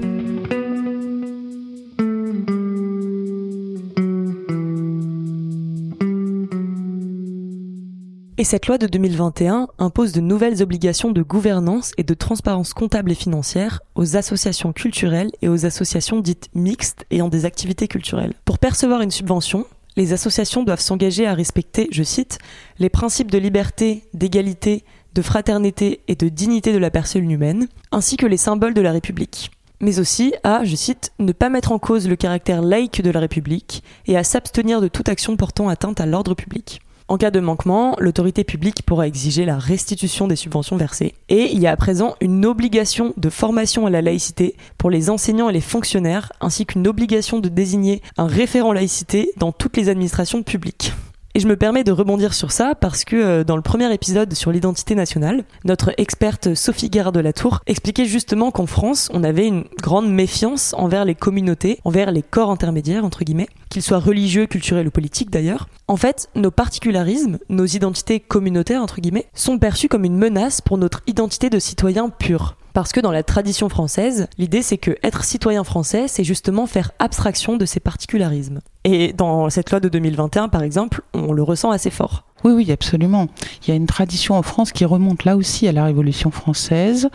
Et cette loi de 2021 impose de nouvelles obligations de gouvernance et de transparence comptable et financière aux associations culturelles et aux associations dites mixtes ayant des activités culturelles. Pour percevoir une subvention, les associations doivent s'engager à respecter, je cite, les principes de liberté, d'égalité, de fraternité et de dignité de la personne humaine, ainsi que les symboles de la République mais aussi à, je cite, ne pas mettre en cause le caractère laïque de la République et à s'abstenir de toute action portant atteinte à l'ordre public. En cas de manquement, l'autorité publique pourra exiger la restitution des subventions versées. Et il y a à présent une obligation de formation à la laïcité pour les enseignants et les fonctionnaires, ainsi qu'une obligation de désigner un référent laïcité dans toutes les administrations publiques. Et je me permets de rebondir sur ça parce que euh, dans le premier épisode sur l'identité nationale, notre experte Sophie Guerre de la Tour expliquait justement qu'en France, on avait une grande méfiance envers les communautés, envers les corps intermédiaires, entre guillemets, qu'ils soient religieux, culturels ou politiques d'ailleurs. En fait, nos particularismes, nos identités communautaires, entre guillemets, sont perçus comme une menace pour notre identité de citoyen pur. Parce que dans la tradition française, l'idée c'est que être citoyen français, c'est justement faire abstraction de ces particularismes. Et dans cette loi de 2021, par exemple, on le ressent assez fort. Oui, oui, absolument. Il y a une tradition en France qui remonte là aussi à la Révolution française,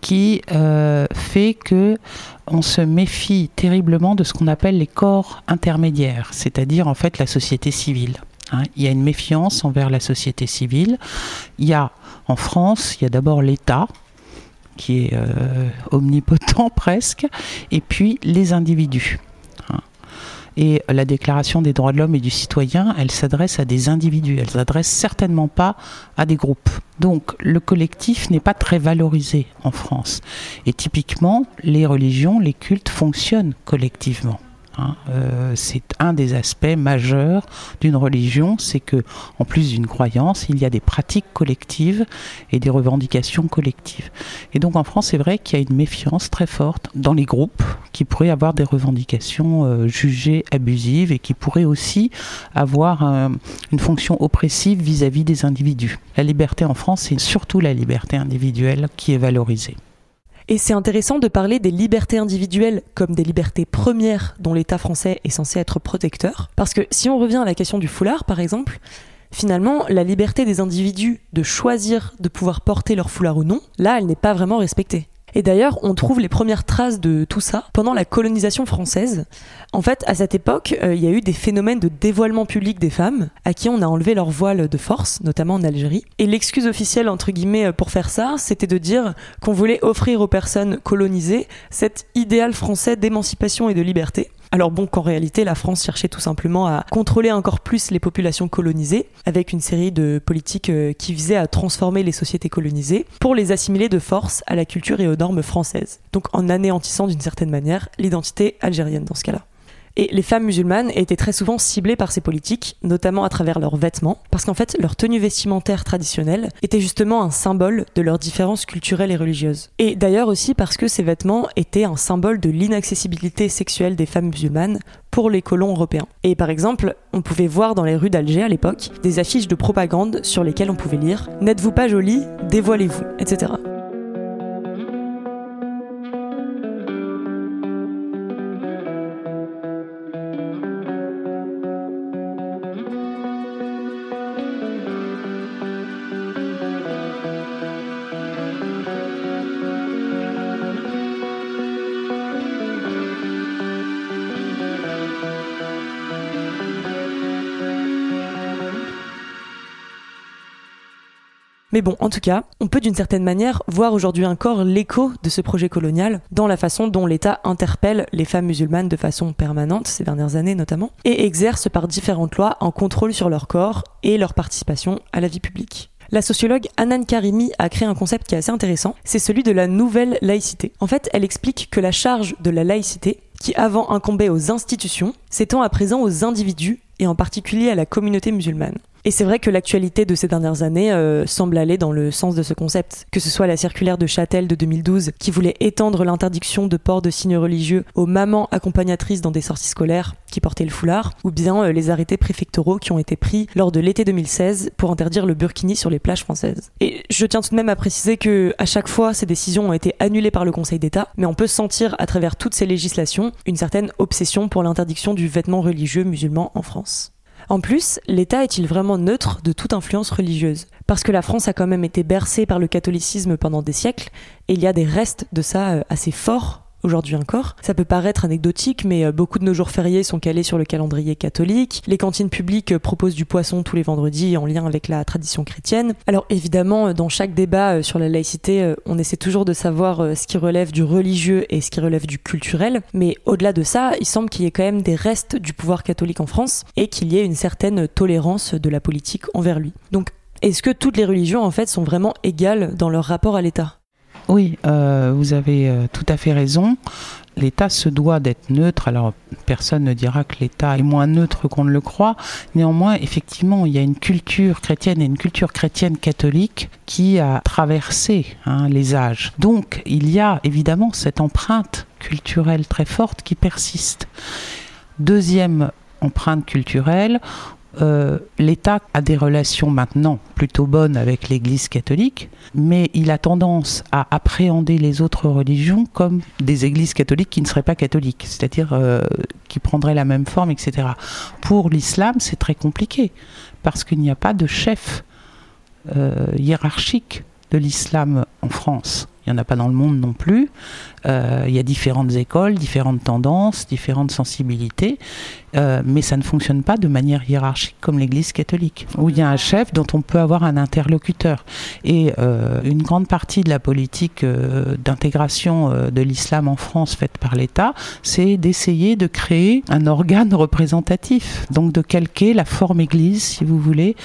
qui euh, fait que on se méfie terriblement de ce qu'on appelle les corps intermédiaires, c'est-à-dire en fait la société civile. Hein. il y a une méfiance envers la société civile. Il y a en France, il y a d'abord l'État, qui est euh, omnipotent presque, et puis les individus. Hein. Et la Déclaration des droits de l'homme et du citoyen, elle s'adresse à des individus, elle s'adresse certainement pas à des groupes. Donc le collectif n'est pas très valorisé en France. Et typiquement, les religions, les cultes fonctionnent collectivement. Hein. Euh, c'est un des aspects majeurs d'une religion, c'est que en plus d'une croyance, il y a des pratiques collectives et des revendications collectives. Et donc en France, c'est vrai qu'il y a une méfiance très forte dans les groupes qui pourraient avoir des revendications euh, jugées abusives et qui pourraient aussi avoir une fonction oppressive vis-à-vis des individus. La liberté en France, c'est surtout la liberté individuelle qui est valorisée. Et c'est intéressant de parler des libertés individuelles comme des libertés premières dont l'État français est censé être protecteur. Parce que si on revient à la question du foulard, par exemple, finalement, la liberté des individus de choisir de pouvoir porter leur foulard ou non, là, elle n'est pas vraiment respectée. Et d'ailleurs, on trouve les premières traces de tout ça pendant la colonisation française. En fait, à cette époque, euh, il y a eu des phénomènes de dévoilement public des femmes, à qui on a enlevé leur voile de force, notamment en Algérie. Et l'excuse officielle, entre guillemets, euh, pour faire ça, c'était de dire qu'on voulait offrir aux personnes colonisées cet idéal français d'émancipation et de liberté. Alors bon, qu'en réalité, la France cherchait tout simplement à contrôler encore plus les populations colonisées, avec une série de politiques euh, qui visaient à transformer les sociétés colonisées pour les assimiler de force à la culture et aux normes françaises. Donc en anéantissant d'une certaine manière l'identité algérienne dans ce cas-là. Et les femmes musulmanes étaient très souvent ciblées par ces politiques, notamment à travers leurs vêtements, parce qu'en fait, leur tenue vestimentaire traditionnelle était justement un symbole de leurs différences culturelles et religieuses. Et d'ailleurs aussi parce que ces vêtements étaient un symbole de l'inaccessibilité sexuelle des femmes musulmanes pour les colons européens. Et par exemple, on pouvait voir dans les rues d'Alger à l'époque des affiches de propagande sur lesquelles on pouvait lire N'êtes-vous pas jolie? Dévoilez-vous, etc. Mais bon, en tout cas, on peut d'une certaine manière voir aujourd'hui encore l'écho de ce projet colonial dans la façon dont l'État interpelle les femmes musulmanes de façon permanente, ces dernières années notamment, et exerce par différentes lois un contrôle sur leur corps et leur participation à la vie publique. La sociologue Anan Karimi a créé un concept qui est assez intéressant, c'est celui de la nouvelle laïcité. En fait, elle explique que la charge de la laïcité, qui avant incombait aux institutions, s'étend à présent aux individus et en particulier à la communauté musulmane. Et c'est vrai que l'actualité de ces dernières années euh, semble aller dans le sens de ce concept, que ce soit la circulaire de Châtel de 2012 qui voulait étendre l'interdiction de port de signes religieux aux mamans accompagnatrices dans des sorties scolaires qui portaient le foulard, ou bien euh, les arrêtés préfectoraux qui ont été pris lors de l'été 2016 pour interdire le burkini sur les plages françaises. Et je tiens tout de même à préciser que à chaque fois ces décisions ont été annulées par le Conseil d'État, mais on peut sentir à travers toutes ces législations une certaine obsession pour l'interdiction du vêtement religieux musulman en France. En plus, l'État est-il vraiment neutre de toute influence religieuse? Parce que la France a quand même été bercée par le catholicisme pendant des siècles, et il y a des restes de ça euh, assez forts aujourd'hui encore. Ça peut paraître anecdotique, mais euh, beaucoup de nos jours fériés sont calés sur le calendrier catholique. Les cantines publiques euh, proposent du poisson tous les vendredis en lien avec la tradition chrétienne. Alors évidemment, euh, dans chaque débat sur la laïcité, on essaie toujours de savoir ce qui relève du religieux et ce qui relève du culturel. Mais au-delà de ça, il semble qu'il y ait quand même des restes du pouvoir catholique en France et qu'il y ait une certaine tolérance de la politique envers lui. Donc est-ce que toutes les religions en fait sont vraiment égales dans leur rapport à l'État? Oui, euh, vous avez euh, tout à fait raison. L'État se doit d'être neutre. Alors, personne ne dira que l'État est moins neutre qu'on ne le croit. Néanmoins, effectivement, il y a une culture chrétienne et une culture chrétienne catholique qui a traversé hein, les âges. Donc, il y a évidemment cette empreinte culturelle très forte qui persiste. Deuxième empreinte culturelle, euh, l'État a des relations maintenant plutôt bonnes avec l'Église catholique, mais il a tendance à appréhender les autres religions comme des églises catholiques qui ne seraient pas catholiques, c'est-à-dire euh, qui prendraient la même forme, etc. Pour l'islam, c'est très compliqué, parce qu'il n'y a pas de chef euh, hiérarchique de l'islam en France. Il n'y en a pas dans le monde non plus. il y a différentes écoles, différentes tendances, différentes sensibilités. Euh, mais ça ne fonctionne pas de manière hiérarchique comme l'Église catholique, où il y a un chef dont on peut avoir un interlocuteur. Et euh, une grande partie de la politique euh, d'intégration de l'islam en France faite par l'État, c'est d'essayer de créer un organe représentatif, donc de calquer la forme Église, si vous voulez,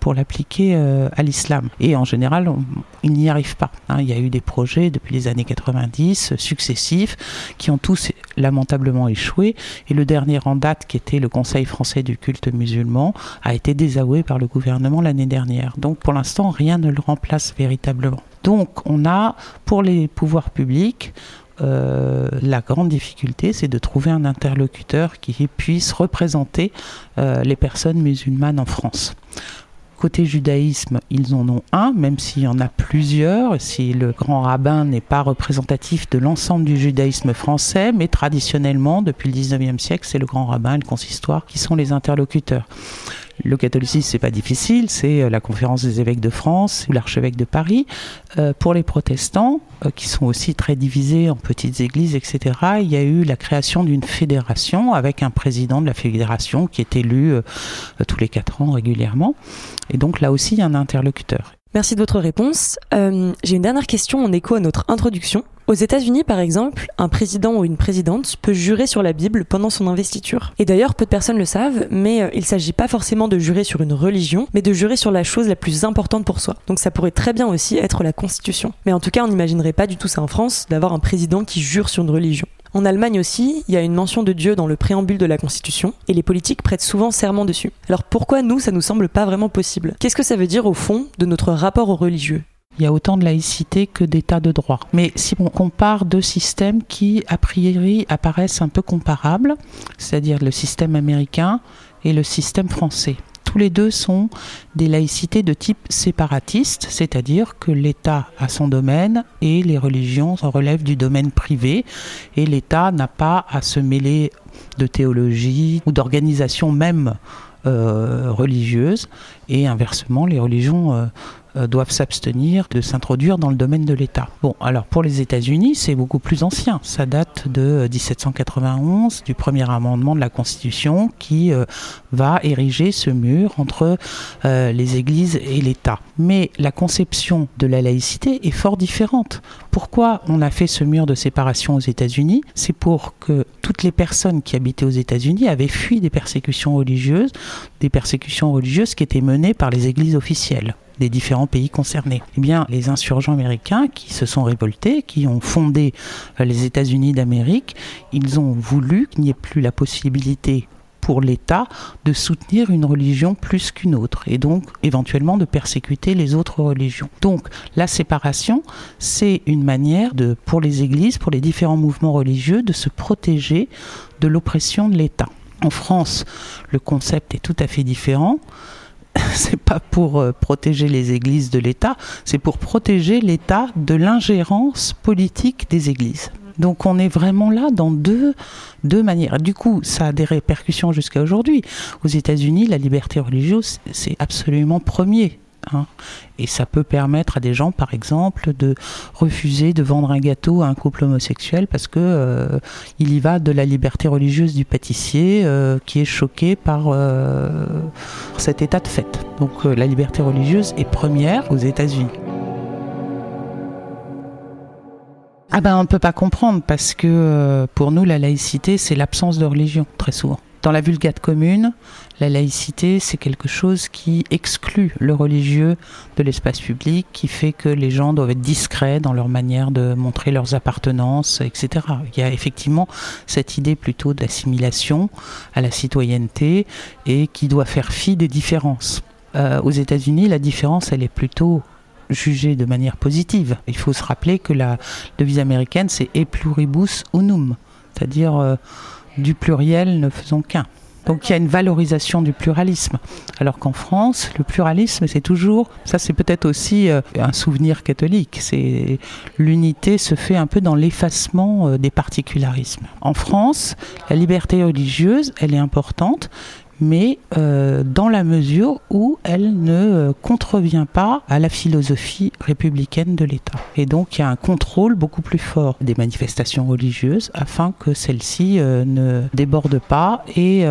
pour l'appliquer à l'islam. Et en général, il n'y arrive pas. Hein. Il y a eu des projets depuis les années 90 successifs qui ont tous lamentablement échoué. Et le dernier en date, qui était le Conseil français du culte musulman, a été désavoué par le gouvernement l'année dernière. Donc pour l'instant, rien ne le remplace véritablement. Donc on a, pour les pouvoirs publics, euh, la grande difficulté, c'est de trouver un interlocuteur qui puisse représenter euh, les personnes musulmanes en France. Côté judaïsme, ils en ont un, même s'il y en a plusieurs, si le grand rabbin n'est pas représentatif de l'ensemble du judaïsme français, mais traditionnellement, depuis le 19e siècle, c'est le grand rabbin et le consistoire qui sont les interlocuteurs. Le catholicisme, c'est pas difficile, c'est euh, la conférence des évêques de France ou l'archevêque de Paris. Euh, pour les protestants, euh, qui sont aussi très divisés en petites églises, etc., il y a eu la création d'une fédération avec un président de la fédération qui est élu tous les quatre ans régulièrement. Et donc là aussi, il y a un interlocuteur. Merci de votre réponse. J'ai une dernière question en écho à notre introduction. Aux États-Unis, par exemple, un président ou une présidente peut jurer sur la Bible pendant son investiture. Et d'ailleurs, peu de personnes le savent, mais euh, il ne s'agit pas forcément de jurer sur une religion, mais de jurer sur la chose la plus importante pour soi. Donc ça pourrait très bien aussi être la Constitution. Mais en tout cas, on n'imaginerait pas du tout ça en France, d'avoir un président qui jure sur une religion. En Allemagne aussi, il y a une mention de Dieu dans le préambule de la Constitution, et les politiques prêtent souvent serment dessus. Alors pourquoi nous, ça nous semble pas vraiment possible? Qu'est-ce que ça veut dire au fond de notre rapport aux religieux? Il y a autant de laïcité que d'état de droit. Mais si on compare deux systèmes qui, a priori, apparaissent un peu comparables, c'est-à-dire le système américain et le système français, tous les deux sont des laïcités de type séparatiste, c'est-à-dire que l'État a son domaine et les religions relèvent du domaine privé et l'État n'a pas à se mêler de théologie ou d'organisation même euh, religieuse et inversement les religions euh, doivent s'abstenir de s'introduire dans le domaine de l'État. Bon, alors pour les États-Unis, c'est beaucoup plus ancien. Ça date de 1791, euh, du premier amendement de la Constitution qui euh, va ériger ce mur entre les églises et l'État. Mais la conception de la laïcité est fort différente. Pourquoi on a fait ce mur de séparation aux États-Unis? C'est pour que toutes les personnes qui habitaient aux États-Unis avaient fui des persécutions religieuses, des persécutions religieuses qui étaient menées par les églises officielles des différents pays concernés. Eh bien, les insurgents américains qui se sont révoltés, qui ont fondé euh, les États-Unis d'Amérique, ils ont voulu qu'il n'y ait plus la possibilité pour l'État de soutenir une religion plus qu'une autre et donc éventuellement de persécuter les autres religions. Donc la séparation, c'est une manière de, pour les églises, pour les différents mouvements religieux, de se protéger de l'oppression de l'État. En France, le concept est tout à fait différent. c'est pas pour euh, protéger les églises de l'État, c'est pour protéger l'État de l'ingérence politique des églises. Donc on est vraiment là dans deux, deux manières. Du coup, ça a des répercussions jusqu'à aujourd'hui. Aux États-Unis, la liberté religieuse, c'est absolument premier. Hein. Et ça peut permettre à des gens, par exemple, de refuser de vendre un gâteau à un couple homosexuel parce que euh, il y va de la liberté religieuse du pâtissier euh, qui est choqué par euh, cet état de fait. Donc la liberté religieuse est première aux États-Unis. Ah ben on ne peut pas comprendre parce que pour nous la laïcité c'est l'absence de religion très souvent. Dans la Vulgate commune, la laïcité, c'est quelque chose qui exclut le religieux de l'espace public, qui fait que les gens doivent être discrets dans leur manière de montrer leurs appartenances, etc. Il y a effectivement cette idée plutôt d'assimilation à la citoyenneté et qui doit faire fi des différences. Euh, aux États-Unis, la différence, elle est plutôt jugée de manière positive. Il faut se rappeler que la devise américaine, c'est e pluribus unum, c'est-à-dire euh, du pluriel ne faisons qu'un. Donc il y a une valorisation du pluralisme. Alors qu'en France, le pluralisme, c'est toujours, ça c'est peut-être aussi euh, un souvenir catholique, c'est l'unité se fait un peu dans l'effacement euh, des particularismes. En France, la liberté religieuse, elle est importante, mais euh, dans la mesure où elle ne euh, contrevient pas à la philosophie républicaine de l'État. Et donc il y a un contrôle beaucoup plus fort des manifestations religieuses afin que celles-ci euh, ne débordent pas et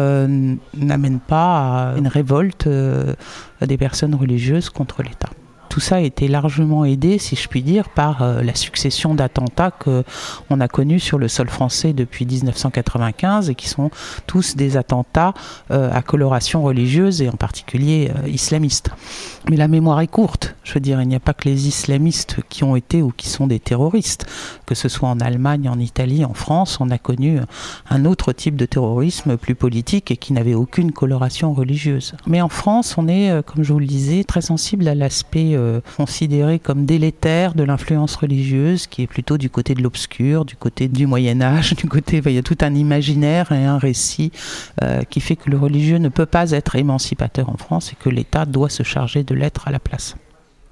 n'amènent pas à une révolte des personnes religieuses contre l'État. Tout ça a été largement aidé, si je puis dire, par euh, la succession d'attentats qu'on a connus sur le sol français depuis 1995 et qui sont tous des attentats euh, à coloration religieuse et en particulier euh, islamiste. Mais la mémoire est courte. Je veux dire, il n'y a pas que les islamistes qui ont été ou qui sont des terroristes. Que ce soit en Allemagne, en Italie, en France, on a connu un autre type de terrorisme plus politique et qui n'avait aucune coloration religieuse. Mais en France, on est, euh, comme je vous le disais, très sensible à l'aspect considéré comme délétère de l'influence religieuse, qui est plutôt du côté de l'obscur, du côté du Moyen Âge, du côté, il y a tout un imaginaire et un récit euh, qui fait que le religieux ne peut pas être émancipateur en France et que l'État doit se charger de l'être à la place.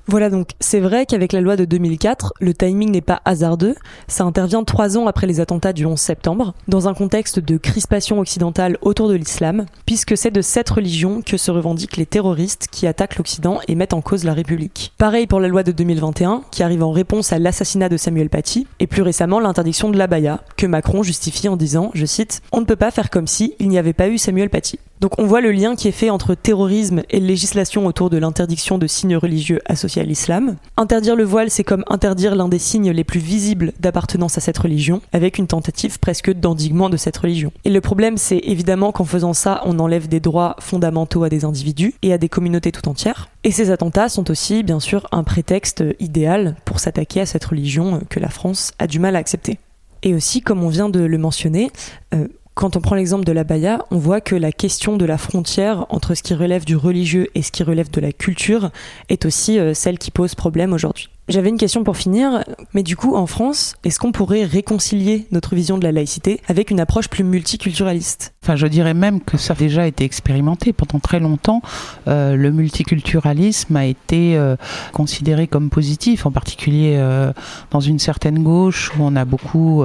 Voilà donc, c'est vrai qu'avec la loi de 2004, le timing n'est pas hasardeux, ça intervient trois ans après les attentats du 11 septembre, dans un contexte de crispation occidentale autour de l'islam, puisque c'est de cette religion que se revendiquent les terroristes qui attaquent l'Occident et mettent en cause la République. Pareil pour la loi de 2021, qui arrive en réponse à l'assassinat de Samuel Paty, et plus récemment l'interdiction de l'abaya, que Macron justifie en disant, je cite, On ne peut pas faire comme si il n'y avait pas eu Samuel Paty. Donc on voit le lien qui est fait entre terrorisme et législation autour de l'interdiction de signes religieux associés à l'islam. Interdire le voile, c'est comme interdire l'un des signes les plus visibles d'appartenance à cette religion, avec une tentative presque d'endiguement de cette religion. Et le problème, c'est évidemment qu'en faisant ça, on enlève des droits fondamentaux à des individus et à des communautés tout entières. Et ces attentats sont aussi, bien sûr, un prétexte idéal pour s'attaquer à cette religion que la France a du mal à accepter. Et aussi, comme on vient de le mentionner, euh, quand on prend l'exemple de la Baïa, on voit que la question de la frontière entre ce qui relève du religieux et ce qui relève de la culture est aussi euh, celle qui pose problème aujourd'hui. J'avais une question pour finir, mais du coup, en France, est-ce qu'on pourrait réconcilier notre vision de la laïcité avec une approche plus multiculturaliste? Enfin, je dirais même que ça a déjà été expérimenté pendant très longtemps. Euh, le multiculturalisme a été euh, considéré comme positif, en particulier euh, dans une certaine gauche où on a beaucoup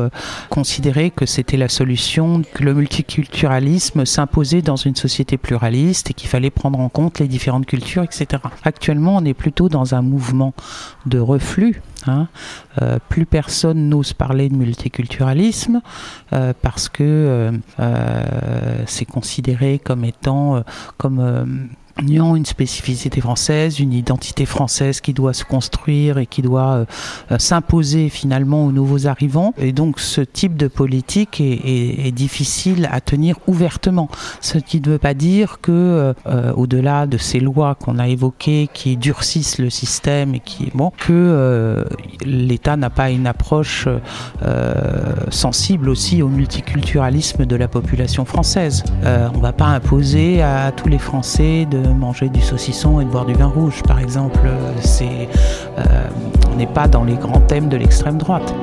considéré que c'était la solution, que le multiculturalisme s'imposait dans une société pluraliste et qu'il fallait prendre en compte les différentes cultures, etc. Actuellement, on est plutôt dans un mouvement de reflux. Hein. Euh, plus personne n'ose parler de multiculturalisme euh, parce que euh, euh, c'est considéré comme étant comme ayant une spécificité française, une identité française qui doit se construire et qui doit euh, s'imposer finalement aux nouveaux arrivants. Et donc ce type de politique est, difficile à tenir ouvertement. Ce qui ne veut pas dire que, euh, au-delà de ces lois qu'on a évoquées, qui durcissent le système et qui bon, que euh, l'État n'a pas une approche sensible aussi au multiculturalisme de la population française. On ne va pas imposer à tous les Français de manger du saucisson et de boire du vin rouge, par exemple. C'est, euh, on n'est pas dans les grands thèmes de l'extrême droite.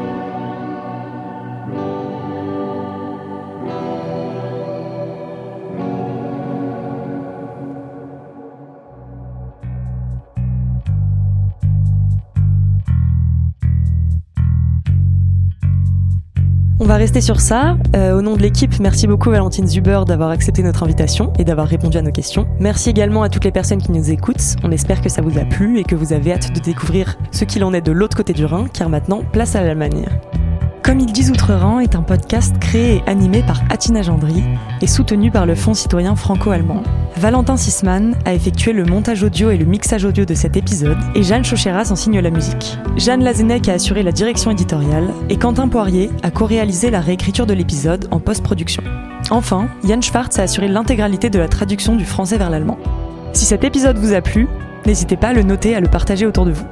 Va rester sur ça. Euh, au nom de l'équipe, merci beaucoup Valentine Zuber d'avoir accepté notre invitation et d'avoir répondu à nos questions. Merci également à toutes les personnes qui nous écoutent. On espère que ça vous a plu et que vous avez hâte de découvrir ce qu'il en est de l'autre côté du Rhin, car maintenant, place à l'Allemagne. Comme ils disent Outre-Rhin est un podcast créé et animé par Atina Gendry et soutenu par le Fonds citoyen franco-allemand. Valentin Sisman a effectué le montage audio et le mixage audio de cet épisode et Jeanne Chocheras en signe la musique. Jeanne Lazenec a assuré la direction éditoriale et Quentin Poirier a co-réalisé la réécriture de l'épisode en post-production. Enfin, Yann Schwartz a assuré l'intégralité de la traduction du français vers l'allemand. Si cet épisode vous a plu, n'hésitez pas à le noter et à le partager autour de vous.